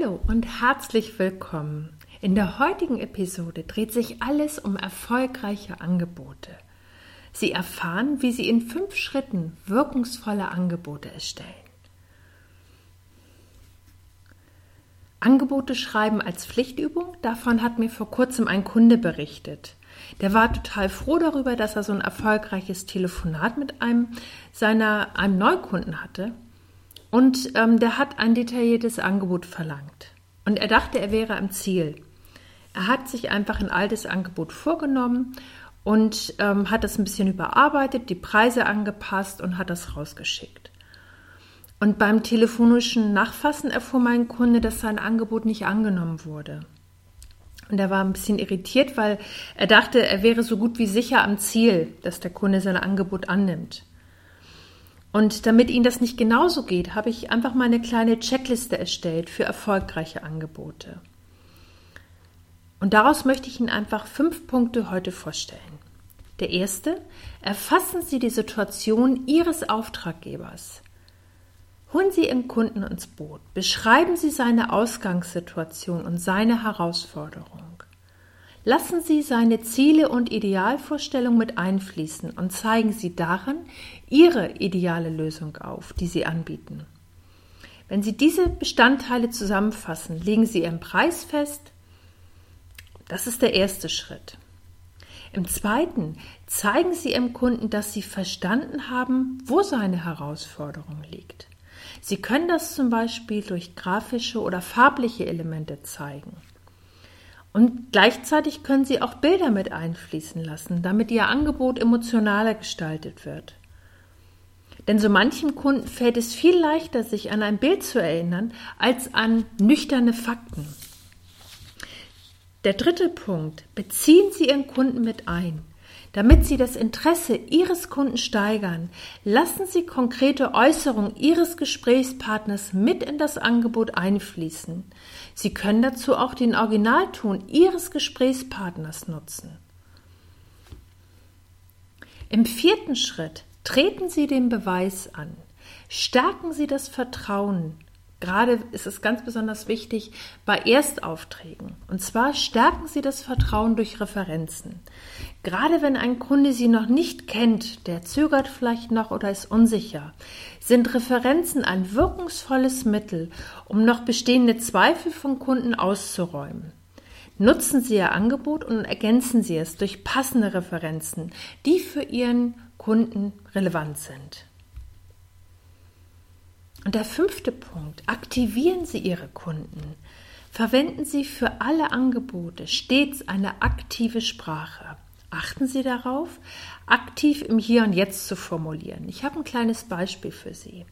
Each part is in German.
Hallo und herzlich willkommen. In der heutigen Episode dreht sich alles um erfolgreiche Angebote. Sie erfahren, wie Sie in fünf Schritten wirkungsvolle Angebote erstellen. Angebote schreiben als Pflichtübung, davon hat mir vor kurzem ein Kunde berichtet. Der war total froh darüber, dass er so ein erfolgreiches Telefonat mit einem seiner einem Neukunden hatte und ähm, der hat ein detailliertes Angebot verlangt. Und er dachte, er wäre am Ziel. Er hat sich einfach ein altes Angebot vorgenommen und ähm, hat das ein bisschen überarbeitet, die Preise angepasst und hat das rausgeschickt. Und beim telefonischen Nachfassen erfuhr mein Kunde, dass sein Angebot nicht angenommen wurde. Und er war ein bisschen irritiert, weil er dachte, er wäre so gut wie sicher am Ziel, dass der Kunde sein Angebot annimmt. Und damit Ihnen das nicht genauso geht, habe ich einfach mal eine kleine Checkliste erstellt für erfolgreiche Angebote. Und daraus möchte ich Ihnen einfach fünf Punkte heute vorstellen. Der erste, erfassen Sie die Situation Ihres Auftraggebers. Holen Sie Ihren Kunden ins Boot. Beschreiben Sie seine Ausgangssituation und seine Herausforderung. Lassen Sie seine Ziele und Idealvorstellungen mit einfließen und zeigen Sie darin Ihre ideale Lösung auf, die Sie anbieten. Wenn Sie diese Bestandteile zusammenfassen, legen Sie Ihren Preis fest. Das ist der erste Schritt. Im zweiten zeigen Sie Ihrem Kunden, dass Sie verstanden haben, wo seine Herausforderung liegt. Sie können das zum Beispiel durch grafische oder farbliche Elemente zeigen. Und gleichzeitig können Sie auch Bilder mit einfließen lassen, damit Ihr Angebot emotionaler gestaltet wird. Denn so manchem Kunden fällt es viel leichter, sich an ein Bild zu erinnern, als an nüchterne Fakten. Der dritte Punkt. Beziehen Sie Ihren Kunden mit ein. Damit Sie das Interesse Ihres Kunden steigern, lassen Sie konkrete Äußerungen Ihres Gesprächspartners mit in das Angebot einfließen. Sie können dazu auch den Originalton Ihres Gesprächspartners nutzen. Im vierten Schritt treten Sie den Beweis an. Stärken Sie das Vertrauen Gerade ist es ganz besonders wichtig bei Erstaufträgen. Und zwar stärken Sie das Vertrauen durch Referenzen. Gerade wenn ein Kunde Sie noch nicht kennt, der zögert vielleicht noch oder ist unsicher, sind Referenzen ein wirkungsvolles Mittel, um noch bestehende Zweifel von Kunden auszuräumen. Nutzen Sie Ihr Angebot und ergänzen Sie es durch passende Referenzen, die für Ihren Kunden relevant sind. Und der fünfte Punkt, aktivieren Sie Ihre Kunden. Verwenden Sie für alle Angebote stets eine aktive Sprache. Achten Sie darauf, aktiv im Hier und Jetzt zu formulieren. Ich habe ein kleines Beispiel für Sie.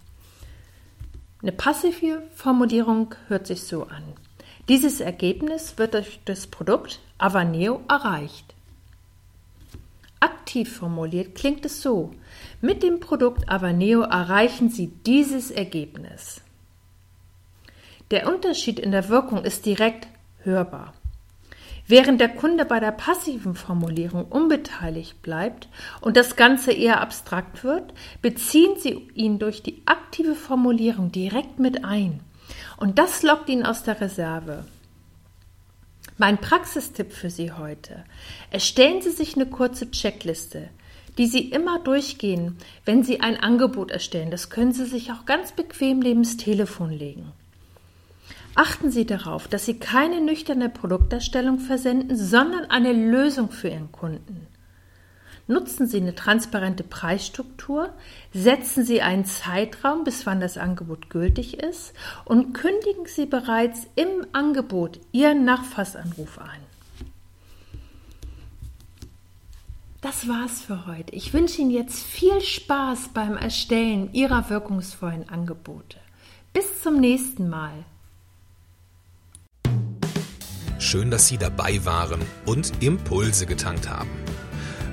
Eine passive Formulierung hört sich so an. Dieses Ergebnis wird durch das Produkt Avaneo erreicht. Aktiv formuliert klingt es so. Mit dem Produkt Avaneo erreichen Sie dieses Ergebnis. Der Unterschied in der Wirkung ist direkt hörbar. Während der Kunde bei der passiven Formulierung unbeteiligt bleibt und das Ganze eher abstrakt wird, beziehen Sie ihn durch die aktive Formulierung direkt mit ein. Und das lockt ihn aus der Reserve. Mein Praxistipp für Sie heute. Erstellen Sie sich eine kurze Checkliste, die Sie immer durchgehen, wenn Sie ein Angebot erstellen. Das können Sie sich auch ganz bequem neben das Telefon legen. Achten Sie darauf, dass Sie keine nüchterne Produkterstellung versenden, sondern eine Lösung für Ihren Kunden. Nutzen Sie eine transparente Preisstruktur, setzen Sie einen Zeitraum, bis wann das Angebot gültig ist und kündigen Sie bereits im Angebot Ihren Nachfassanruf an. Das war's für heute. Ich wünsche Ihnen jetzt viel Spaß beim Erstellen Ihrer wirkungsvollen Angebote. Bis zum nächsten Mal. Schön, dass Sie dabei waren und Impulse getankt haben.